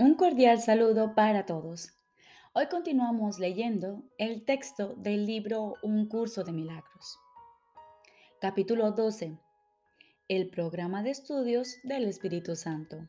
Un cordial saludo para todos. Hoy continuamos leyendo el texto del libro Un curso de milagros. Capítulo 12. El programa de estudios del Espíritu Santo.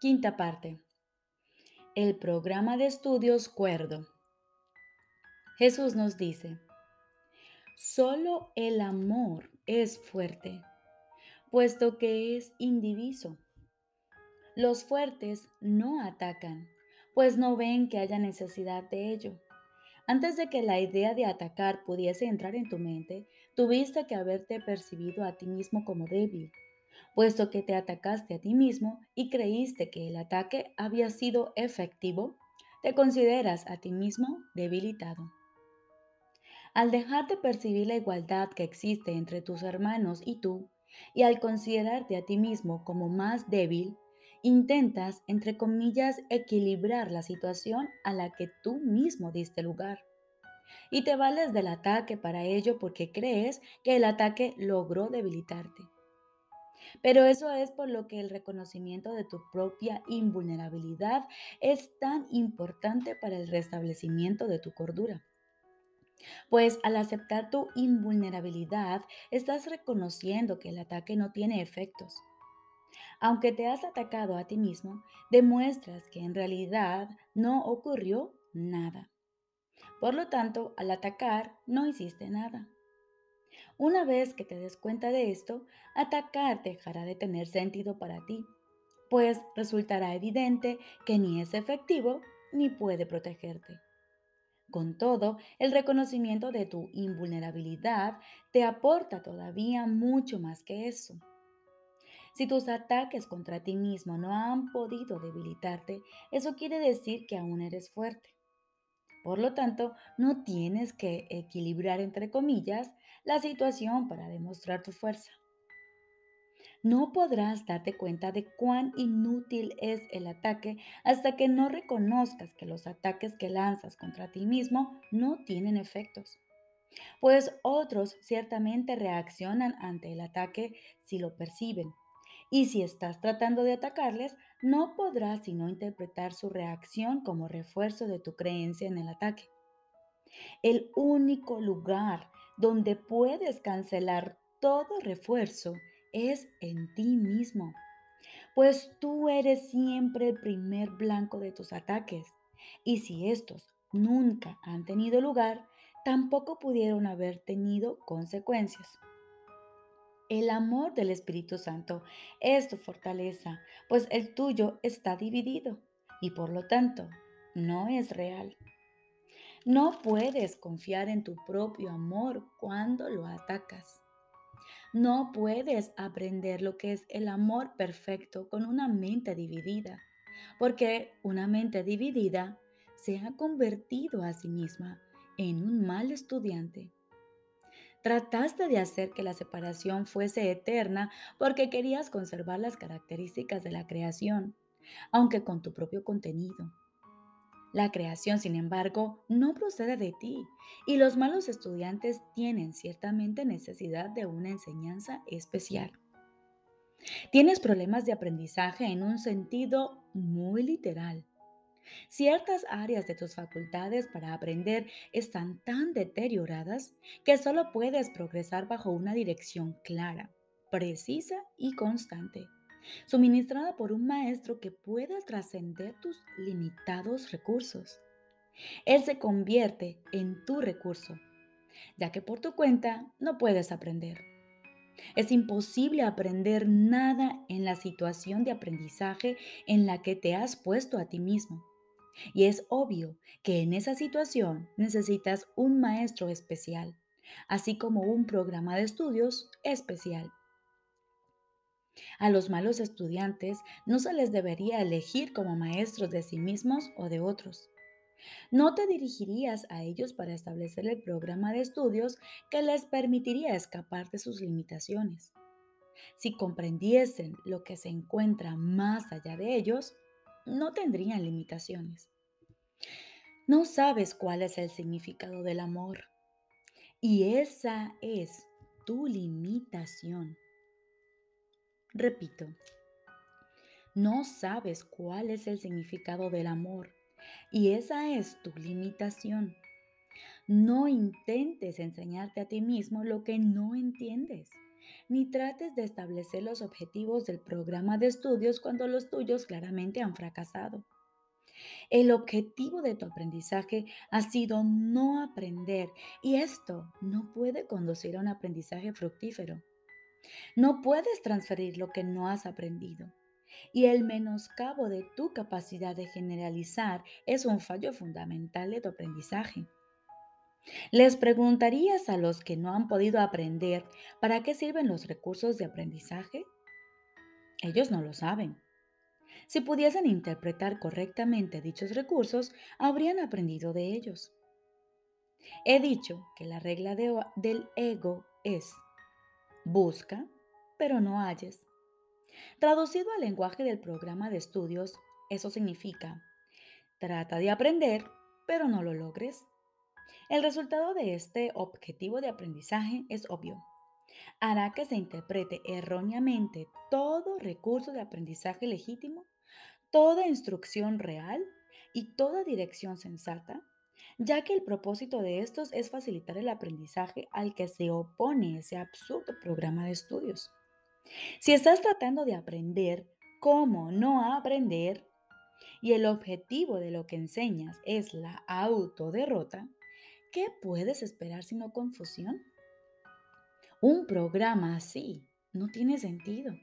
Quinta parte. El programa de estudios cuerdo. Jesús nos dice, solo el amor es fuerte, puesto que es indiviso los fuertes no atacan, pues no ven que haya necesidad de ello. Antes de que la idea de atacar pudiese entrar en tu mente, tuviste que haberte percibido a ti mismo como débil, puesto que te atacaste a ti mismo y creíste que el ataque había sido efectivo, te consideras a ti mismo debilitado. Al dejar de percibir la igualdad que existe entre tus hermanos y tú, y al considerarte a ti mismo como más débil, intentas, entre comillas, equilibrar la situación a la que tú mismo diste lugar. Y te vales del ataque para ello porque crees que el ataque logró debilitarte. Pero eso es por lo que el reconocimiento de tu propia invulnerabilidad es tan importante para el restablecimiento de tu cordura. Pues al aceptar tu invulnerabilidad, estás reconociendo que el ataque no tiene efectos aunque te has atacado a ti mismo, demuestras que en realidad no ocurrió nada. Por lo tanto, al atacar, no hiciste nada. Una vez que te des cuenta de esto, atacar dejará de tener sentido para ti, pues resultará evidente que ni es efectivo ni puede protegerte. Con todo, el reconocimiento de tu invulnerabilidad te aporta todavía mucho más que eso. Si tus ataques contra ti mismo no han podido debilitarte, eso quiere decir que aún eres fuerte. Por lo tanto, no tienes que equilibrar, entre comillas, la situación para demostrar tu fuerza. No podrás darte cuenta de cuán inútil es el ataque hasta que no reconozcas que los ataques que lanzas contra ti mismo no tienen efectos. Pues otros ciertamente reaccionan ante el ataque si lo perciben, y si estás tratando de atacarles, no podrás sino interpretar su reacción como refuerzo de tu creencia en el ataque. El único lugar donde puedes cancelar todo refuerzo es en ti mismo, pues tú eres siempre el primer blanco de tus ataques. Y si estos nunca han tenido lugar, tampoco pudieron haber tenido consecuencias. El amor del Espíritu Santo es tu fortaleza, pues el tuyo está dividido y por lo tanto no es real. No puedes confiar en tu propio amor cuando lo atacas. No puedes aprender lo que es el amor perfecto con una mente dividida, porque una mente dividida se ha convertido a sí misma en un mal estudiante Trataste de hacer que la separación fuese eterna porque querías conservar las características de la creación, aunque con tu propio contenido. La creación, sin embargo, no procede de ti y los malos estudiantes tienen ciertamente necesidad de una enseñanza especial. Tienes problemas de aprendizaje en un sentido muy literal Ciertas áreas de tus facultades para aprender están tan deterioradas que solo puedes progresar bajo una dirección clara, precisa y constante, suministrada por un maestro que pueda trascender tus limitados recursos. Él se convierte en tu recurso, ya que por tu cuenta no puedes aprender. Es imposible aprender nada en la situación de aprendizaje en la que te has puesto a ti mismo. Y es obvio que en esa situación necesitas un maestro especial, así como un programa de estudios especial. A los malos estudiantes no se les debería elegir como maestros de sí mismos o de otros. No te dirigirías a ellos para establecer el programa de estudios que les permitiría escapar de sus limitaciones. Si comprendiesen lo que se encuentra más allá de ellos, no tendrían limitaciones. No sabes cuál es el significado del amor. Y esa es tu limitación. Repito, No sabes cuál es el significado del amor y esa es tu limitación. No intentes enseñarte a ti mismo lo que no entiendes, ni trates de establecer los objetivos del programa de estudios cuando los tuyos claramente han fracasado. El objetivo de tu aprendizaje ha sido no aprender y esto no puede conducir a un aprendizaje fructífero. No puedes transferir lo que no has aprendido. Y el menoscabo de tu capacidad de generalizar es un fallo fundamental de tu aprendizaje. ¿Les preguntarías a los que no han podido aprender para qué sirven los recursos de aprendizaje? Ellos no lo saben. Si pudiesen interpretar correctamente dichos recursos, habrían aprendido de ellos. He dicho que la regla del ego es busca, pero no halles. Traducido al lenguaje del programa de estudios, eso significa trata de aprender, pero no lo logres. El resultado de este objetivo de aprendizaje es obvio. Hará que se interprete erróneamente todo recurso de aprendizaje legítimo, toda instrucción real y toda dirección sensata, ya que el propósito de estos es facilitar el aprendizaje al que se opone ese absurdo programa de estudios. Si estás tratando de aprender cómo no aprender y el objetivo de lo que enseñas es la autoderrota, ¿qué puedes esperar sino confusión? Un programa así no tiene sentido.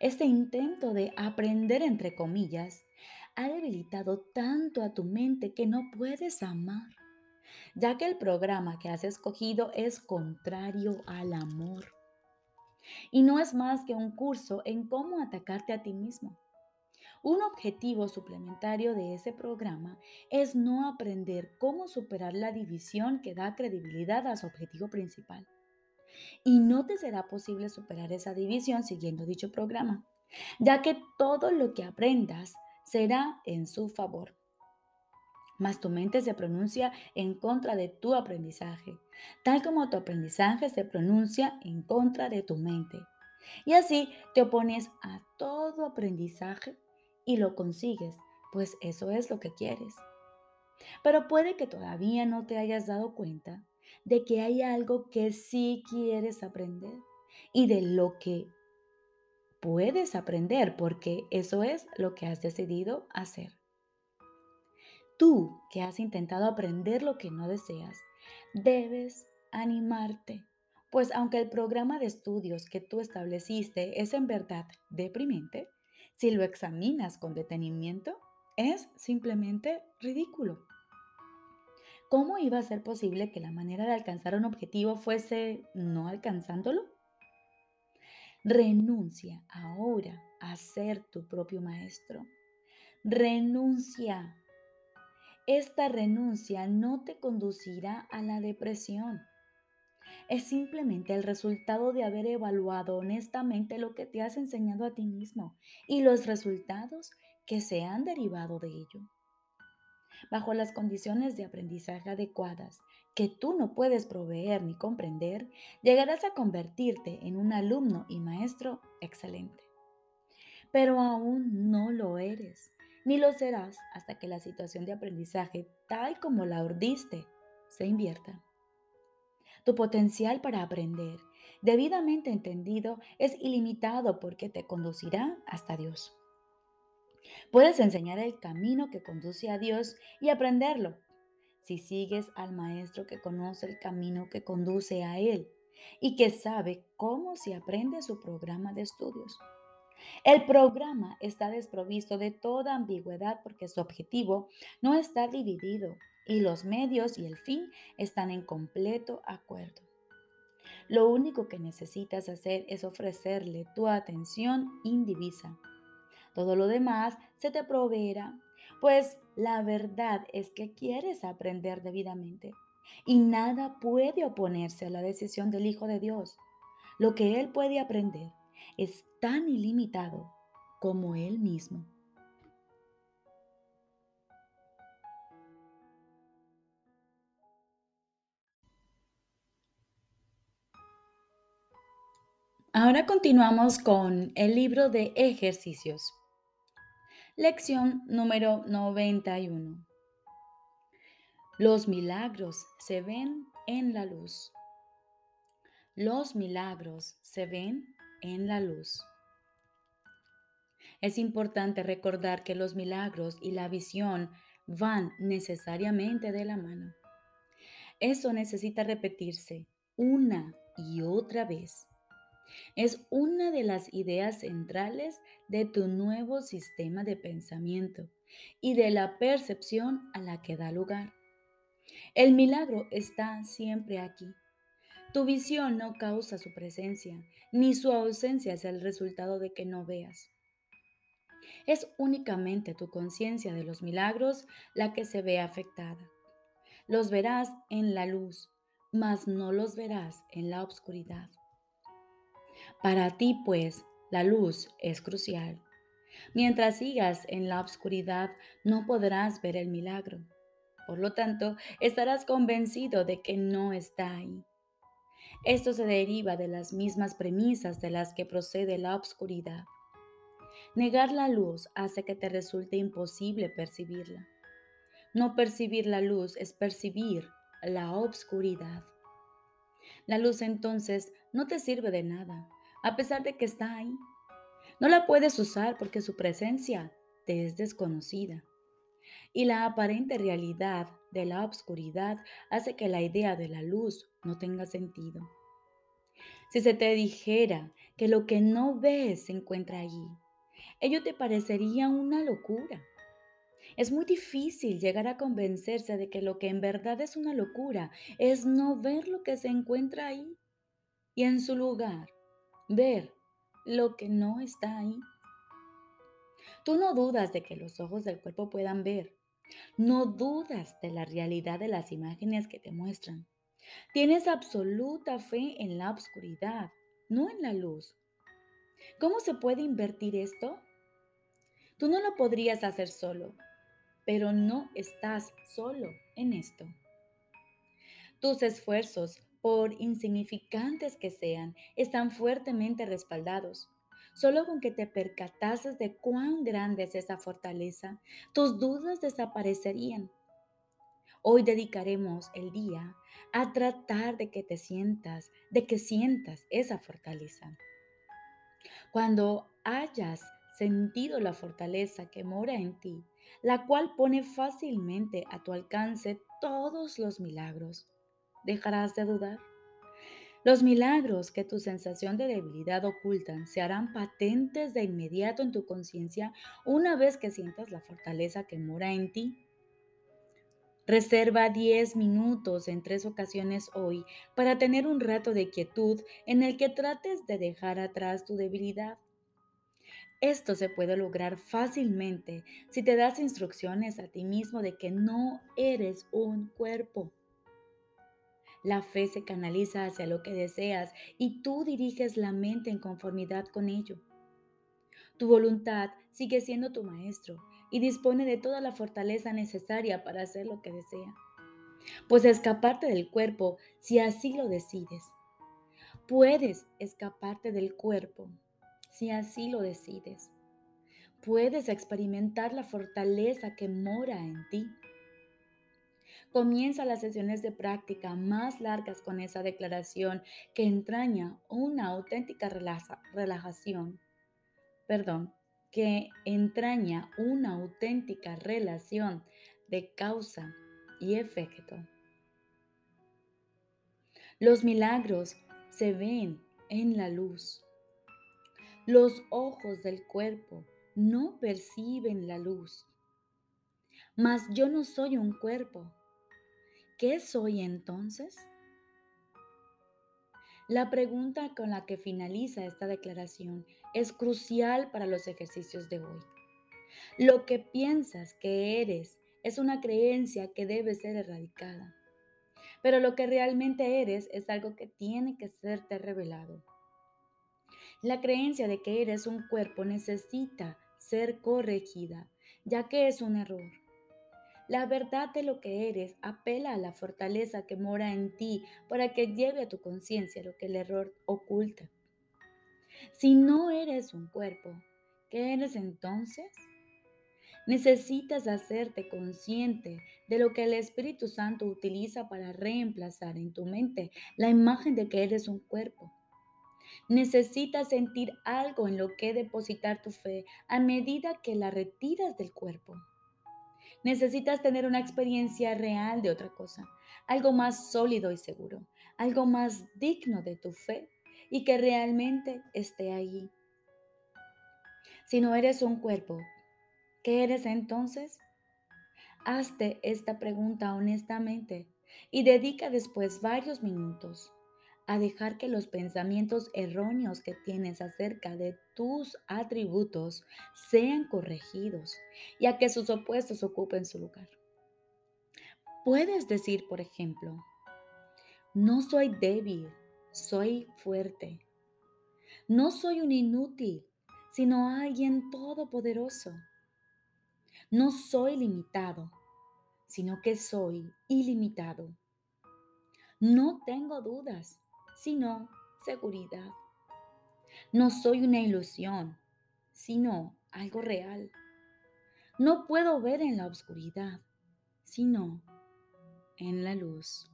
Este intento de aprender entre comillas ha debilitado tanto a tu mente que no puedes amar, ya que el programa que has escogido es contrario al amor. Y no es más que un curso en cómo atacarte a ti mismo. Un objetivo suplementario de ese programa es no aprender cómo superar la división que da credibilidad a su objetivo principal. Y no te será posible superar esa división siguiendo dicho programa, ya que todo lo que aprendas será en su favor mas tu mente se pronuncia en contra de tu aprendizaje, tal como tu aprendizaje se pronuncia en contra de tu mente. Y así te opones a todo aprendizaje y lo consigues, pues eso es lo que quieres. Pero puede que todavía no te hayas dado cuenta de que hay algo que sí quieres aprender y de lo que puedes aprender, porque eso es lo que has decidido hacer. Tú que has intentado aprender lo que no deseas, debes animarte, pues aunque el programa de estudios que tú estableciste es en verdad deprimente, si lo examinas con detenimiento, es simplemente ridículo. ¿Cómo iba a ser posible que la manera de alcanzar un objetivo fuese no alcanzándolo? Renuncia ahora a ser tu propio maestro. Renuncia esta renuncia no te conducirá a la depresión. Es simplemente el resultado de haber evaluado honestamente lo que te has enseñado a ti mismo y los resultados que se han derivado de ello. Bajo las condiciones de aprendizaje adecuadas que tú no puedes proveer ni comprender, llegarás a convertirte en un alumno y maestro excelente. Pero aún no lo eres ni lo serás hasta que la situación de aprendizaje, tal como la urdiste, se invierta. Tu potencial para aprender, debidamente entendido, es ilimitado porque te conducirá hasta Dios. Puedes enseñar el camino que conduce a Dios y aprenderlo si sigues al maestro que conoce el camino que conduce a Él y que sabe cómo se aprende su programa de estudios. El programa está desprovisto de toda ambigüedad porque su objetivo no está dividido y los medios y el fin están en completo acuerdo. Lo único que necesitas hacer es ofrecerle tu atención indivisa. Todo lo demás se te proveerá, pues la verdad es que quieres aprender debidamente y nada puede oponerse a la decisión del Hijo de Dios. Lo que Él puede aprender es tan ilimitado como Él mismo. Ahora continuamos con el libro de ejercicios. Lección número 91. Los milagros se ven en la luz. Los milagros se ven en la luz. Es importante recordar que los milagros y la visión van necesariamente de la mano. Eso necesita repetirse una y otra vez. Es una de las ideas centrales de tu nuevo sistema de pensamiento y de la percepción a la que da lugar. El milagro está siempre aquí. Tu visión no causa su presencia, ni su ausencia es el resultado de que no veas. Es únicamente tu conciencia de los milagros la que se ve afectada. Los verás en la luz, mas no los verás en la oscuridad. Para ti, pues, la luz es crucial. Mientras sigas en la oscuridad, no podrás ver el milagro. Por lo tanto, estarás convencido de que no está ahí. Esto se deriva de las mismas premisas de las que procede la obscuridad. Negar la luz hace que te resulte imposible percibirla. No percibir la luz es percibir la obscuridad. La luz entonces no te sirve de nada, a pesar de que está ahí. No la puedes usar porque su presencia te es desconocida. Y la aparente realidad de la obscuridad hace que la idea de la luz no tenga sentido. Si se te dijera que lo que no ves se encuentra allí, ello te parecería una locura. Es muy difícil llegar a convencerse de que lo que en verdad es una locura es no ver lo que se encuentra ahí y en su lugar ver lo que no está ahí. Tú no dudas de que los ojos del cuerpo puedan ver. No dudas de la realidad de las imágenes que te muestran. Tienes absoluta fe en la oscuridad, no en la luz. ¿Cómo se puede invertir esto? Tú no lo podrías hacer solo, pero no estás solo en esto. Tus esfuerzos, por insignificantes que sean, están fuertemente respaldados. Solo con que te percatases de cuán grande es esa fortaleza, tus dudas desaparecerían. Hoy dedicaremos el día a tratar de que te sientas, de que sientas esa fortaleza. Cuando hayas sentido la fortaleza que mora en ti, la cual pone fácilmente a tu alcance todos los milagros, dejarás de dudar. Los milagros que tu sensación de debilidad ocultan se harán patentes de inmediato en tu conciencia una vez que sientas la fortaleza que mora en ti. Reserva 10 minutos en tres ocasiones hoy para tener un rato de quietud en el que trates de dejar atrás tu debilidad. Esto se puede lograr fácilmente si te das instrucciones a ti mismo de que no eres un cuerpo. La fe se canaliza hacia lo que deseas y tú diriges la mente en conformidad con ello. Tu voluntad sigue siendo tu maestro y dispone de toda la fortaleza necesaria para hacer lo que desea. Pues escaparte del cuerpo si así lo decides. Puedes escaparte del cuerpo si así lo decides. Puedes experimentar la fortaleza que mora en ti. Comienza las sesiones de práctica más largas con esa declaración que entraña una auténtica relajación. Perdón, que entraña una auténtica relación de causa y efecto. Los milagros se ven en la luz. Los ojos del cuerpo no perciben la luz. Mas yo no soy un cuerpo. ¿Qué soy entonces? La pregunta con la que finaliza esta declaración es crucial para los ejercicios de hoy. Lo que piensas que eres es una creencia que debe ser erradicada, pero lo que realmente eres es algo que tiene que serte revelado. La creencia de que eres un cuerpo necesita ser corregida, ya que es un error. La verdad de lo que eres apela a la fortaleza que mora en ti para que lleve a tu conciencia lo que el error oculta. Si no eres un cuerpo, ¿qué eres entonces? Necesitas hacerte consciente de lo que el Espíritu Santo utiliza para reemplazar en tu mente la imagen de que eres un cuerpo. Necesitas sentir algo en lo que depositar tu fe a medida que la retiras del cuerpo. Necesitas tener una experiencia real de otra cosa, algo más sólido y seguro, algo más digno de tu fe y que realmente esté allí. Si no eres un cuerpo, ¿qué eres entonces? Hazte esta pregunta honestamente y dedica después varios minutos a dejar que los pensamientos erróneos que tienes acerca de tus atributos sean corregidos y a que sus opuestos ocupen su lugar. Puedes decir, por ejemplo, no soy débil, soy fuerte. No soy un inútil, sino alguien todopoderoso. No soy limitado, sino que soy ilimitado. No tengo dudas, sino seguridad. No soy una ilusión, sino algo real. No puedo ver en la oscuridad, sino en la luz.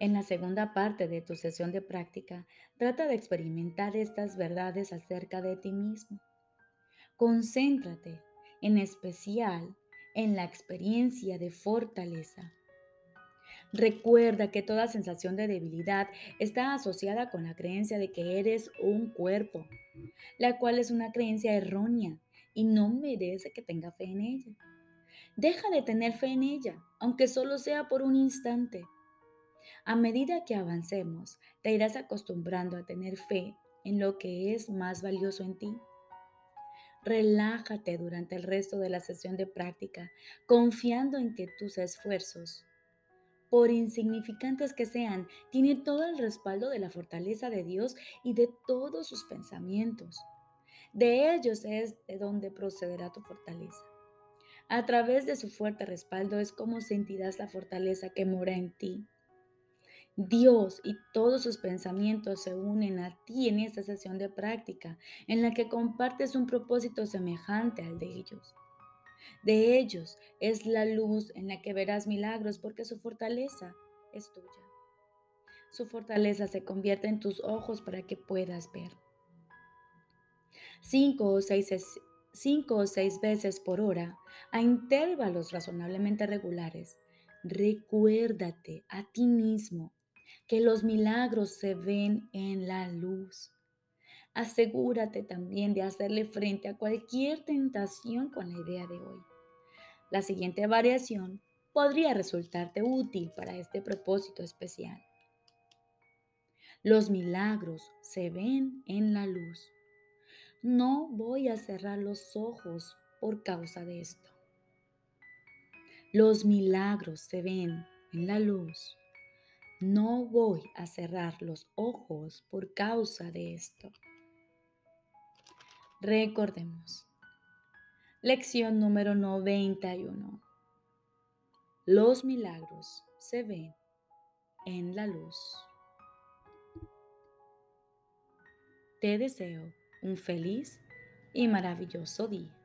En la segunda parte de tu sesión de práctica, trata de experimentar estas verdades acerca de ti mismo. Concéntrate en especial en la experiencia de fortaleza Recuerda que toda sensación de debilidad está asociada con la creencia de que eres un cuerpo, la cual es una creencia errónea y no merece que tenga fe en ella. Deja de tener fe en ella, aunque solo sea por un instante. A medida que avancemos, te irás acostumbrando a tener fe en lo que es más valioso en ti. Relájate durante el resto de la sesión de práctica, confiando en que tus esfuerzos por insignificantes que sean, tiene todo el respaldo de la fortaleza de Dios y de todos sus pensamientos. De ellos es de donde procederá tu fortaleza. A través de su fuerte respaldo es como sentirás la fortaleza que mora en ti. Dios y todos sus pensamientos se unen a ti en esta sesión de práctica en la que compartes un propósito semejante al de ellos. De ellos es la luz en la que verás milagros porque su fortaleza es tuya. Su fortaleza se convierte en tus ojos para que puedas ver. Cinco o seis, cinco o seis veces por hora, a intervalos razonablemente regulares, recuérdate a ti mismo que los milagros se ven en la luz. Asegúrate también de hacerle frente a cualquier tentación con la idea de hoy. La siguiente variación podría resultarte útil para este propósito especial. Los milagros se ven en la luz. No voy a cerrar los ojos por causa de esto. Los milagros se ven en la luz. No voy a cerrar los ojos por causa de esto. Recordemos. Lección número 91. Los milagros se ven en la luz. Te deseo un feliz y maravilloso día.